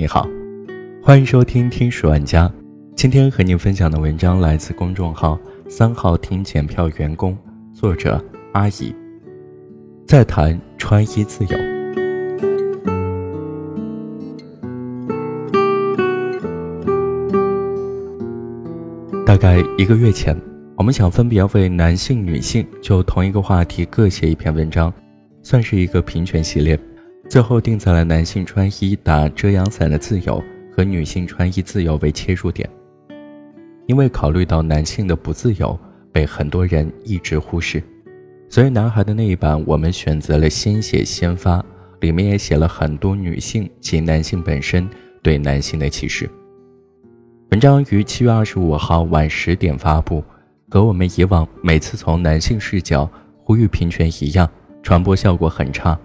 你好，欢迎收听听书玩家。今天和您分享的文章来自公众号“三号厅检票员工”，作者阿姨。在谈穿衣自由。大概一个月前，我们想分别为男性、女性就同一个话题各写一篇文章，算是一个平权系列。最后定在了男性穿衣打遮阳伞的自由和女性穿衣自由为切入点，因为考虑到男性的不自由被很多人一直忽视，所以男孩的那一版我们选择了先写先发，里面也写了很多女性及男性本身对男性的歧视。文章于七月二十五号晚十点发布，和我们以往每次从男性视角呼吁平权一样，传播效果很差。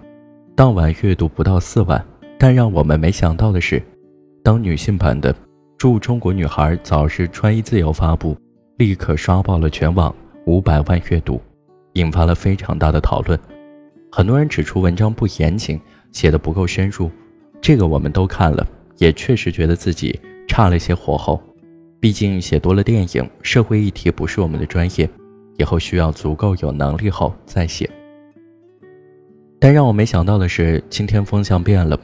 当晚阅读不到四万，但让我们没想到的是，当女性版的“祝中国女孩早日穿衣自由”发布，立刻刷爆了全网五百万阅读，引发了非常大的讨论。很多人指出文章不严谨，写的不够深入，这个我们都看了，也确实觉得自己差了些火候。毕竟写多了电影、社会议题不是我们的专业，以后需要足够有能力后再写。但让我没想到的是，今天风向变了，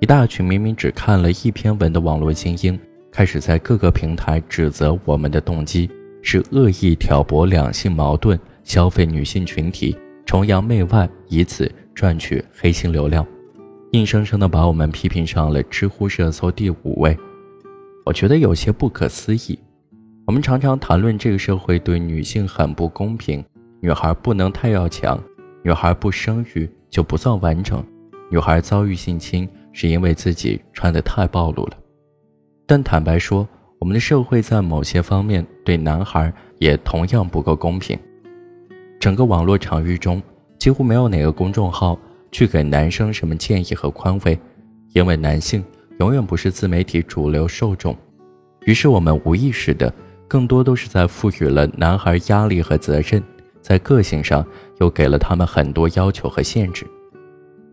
一大群明明只看了一篇文的网络精英，开始在各个平台指责我们的动机是恶意挑拨两性矛盾、消费女性群体、崇洋媚外，以此赚取黑心流量，硬生生的把我们批评上了知乎热搜第五位。我觉得有些不可思议。我们常常谈论这个社会对女性很不公平，女孩不能太要强，女孩不生育。就不算完整。女孩遭遇性侵是因为自己穿得太暴露了。但坦白说，我们的社会在某些方面对男孩也同样不够公平。整个网络场域中，几乎没有哪个公众号去给男生什么建议和宽慰，因为男性永远不是自媒体主流受众。于是我们无意识的，更多都是在赋予了男孩压力和责任。在个性上又给了他们很多要求和限制。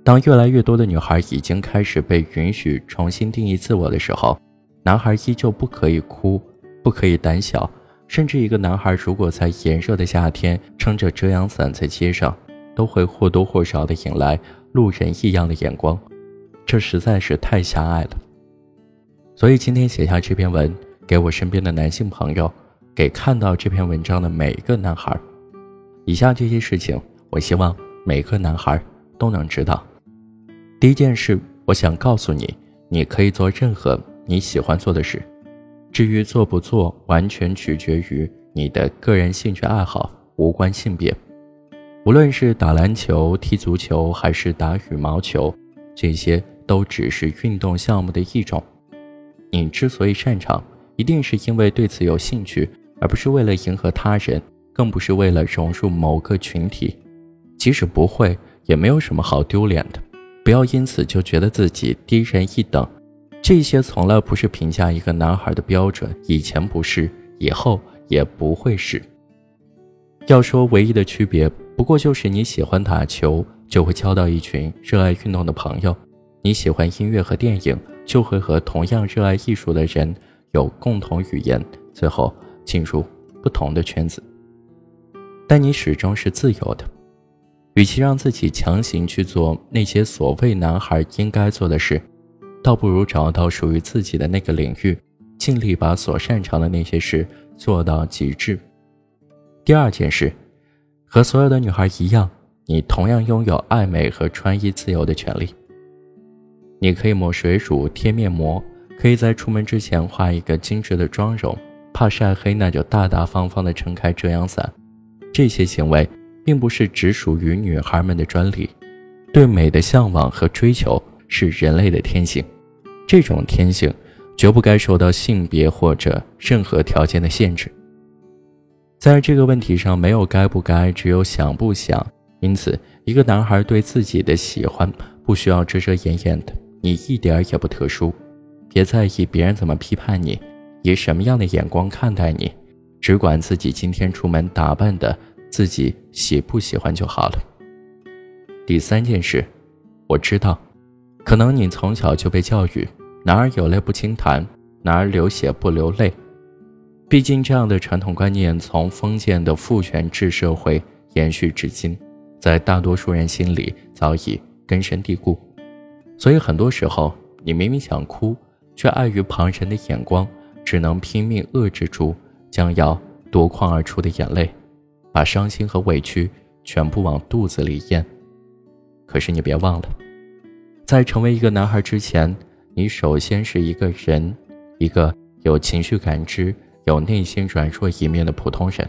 当越来越多的女孩已经开始被允许重新定义自我的时候，男孩依旧不可以哭，不可以胆小，甚至一个男孩如果在炎热的夏天撑着遮阳伞在街上，都会或多或少的引来路人异样的眼光。这实在是太狭隘了。所以今天写下这篇文，给我身边的男性朋友，给看到这篇文章的每一个男孩。以下这些事情，我希望每个男孩都能知道。第一件事，我想告诉你，你可以做任何你喜欢做的事，至于做不做，完全取决于你的个人兴趣爱好，无关性别。无论是打篮球、踢足球，还是打羽毛球，这些都只是运动项目的一种。你之所以擅长，一定是因为对此有兴趣，而不是为了迎合他人。更不是为了融入某个群体，即使不会，也没有什么好丢脸的。不要因此就觉得自己低人一等，这些从来不是评价一个男孩的标准，以前不是，以后也不会是。要说唯一的区别，不过就是你喜欢打球，就会交到一群热爱运动的朋友；你喜欢音乐和电影，就会和同样热爱艺术的人有共同语言，最后进入不同的圈子。但你始终是自由的，与其让自己强行去做那些所谓男孩应该做的事，倒不如找到属于自己的那个领域，尽力把所擅长的那些事做到极致。第二件事，和所有的女孩一样，你同样拥有爱美和穿衣自由的权利。你可以抹水乳、贴面膜，可以在出门之前画一个精致的妆容，怕晒黑那就大大方方的撑开遮阳伞。这些行为并不是只属于女孩们的专利，对美的向往和追求是人类的天性，这种天性绝不该受到性别或者任何条件的限制。在这个问题上，没有该不该，只有想不想。因此，一个男孩对自己的喜欢不需要遮遮掩掩的，你一点也不特殊，别在意别人怎么批判你，以什么样的眼光看待你。只管自己今天出门打扮的自己喜不喜欢就好了。第三件事，我知道，可能你从小就被教育男儿有泪不轻弹，男儿流血不流泪。毕竟，这样的传统观念从封建的父权制社会延续至今，在大多数人心里早已根深蒂固。所以，很多时候，你明明想哭，却碍于旁人的眼光，只能拼命遏制住将要夺眶而出的眼泪，把伤心和委屈全部往肚子里咽。可是，你别忘了，在成为一个男孩之前，你首先是一个人，一个有情绪感知、有内心软弱一面的普通人。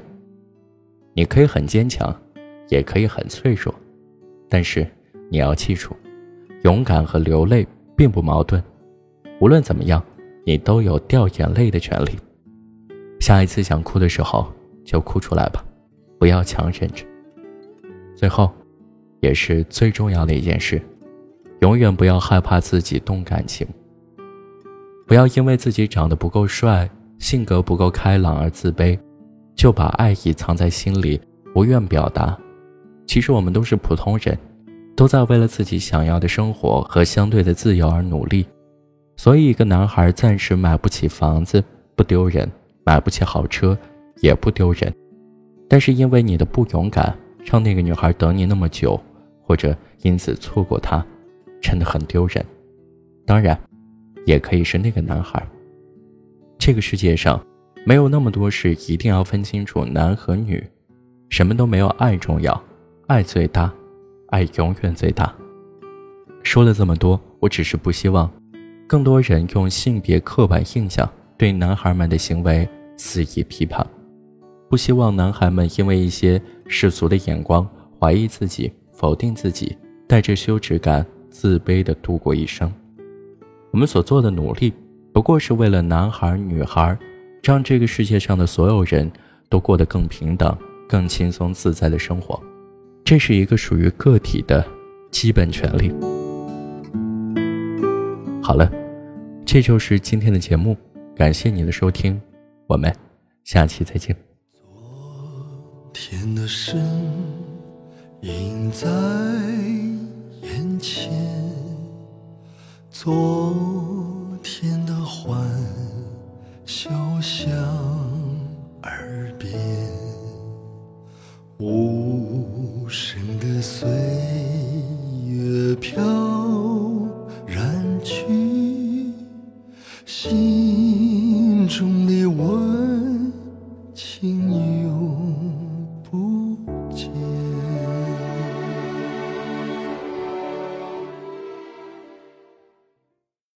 你可以很坚强，也可以很脆弱，但是你要记住，勇敢和流泪并不矛盾。无论怎么样，你都有掉眼泪的权利。下一次想哭的时候，就哭出来吧，不要强忍着。最后，也是最重要的一件事，永远不要害怕自己动感情。不要因为自己长得不够帅、性格不够开朗而自卑，就把爱意藏在心里，不愿表达。其实我们都是普通人，都在为了自己想要的生活和相对的自由而努力。所以，一个男孩暂时买不起房子不丢人，买不起好车也不丢人。但是，因为你的不勇敢，让那个女孩等你那么久，或者因此错过她，真的很丢人。当然，也可以是那个男孩。这个世界上没有那么多事一定要分清楚男和女，什么都没有爱重要，爱最大，爱永远最大。说了这么多，我只是不希望。更多人用性别刻板印象对男孩们的行为肆意批判，不希望男孩们因为一些世俗的眼光怀疑自己、否定自己，带着羞耻感、自卑的度过一生。我们所做的努力，不过是为了男孩、女孩，让这个世界上的所有人都过得更平等、更轻松自在的生活。这是一个属于个体的基本权利。好了。这就是今天的节目，感谢你的收听，我们下期再见。昨天的身影在眼前，昨天的欢笑响耳边，无声的岁月飘然去，心。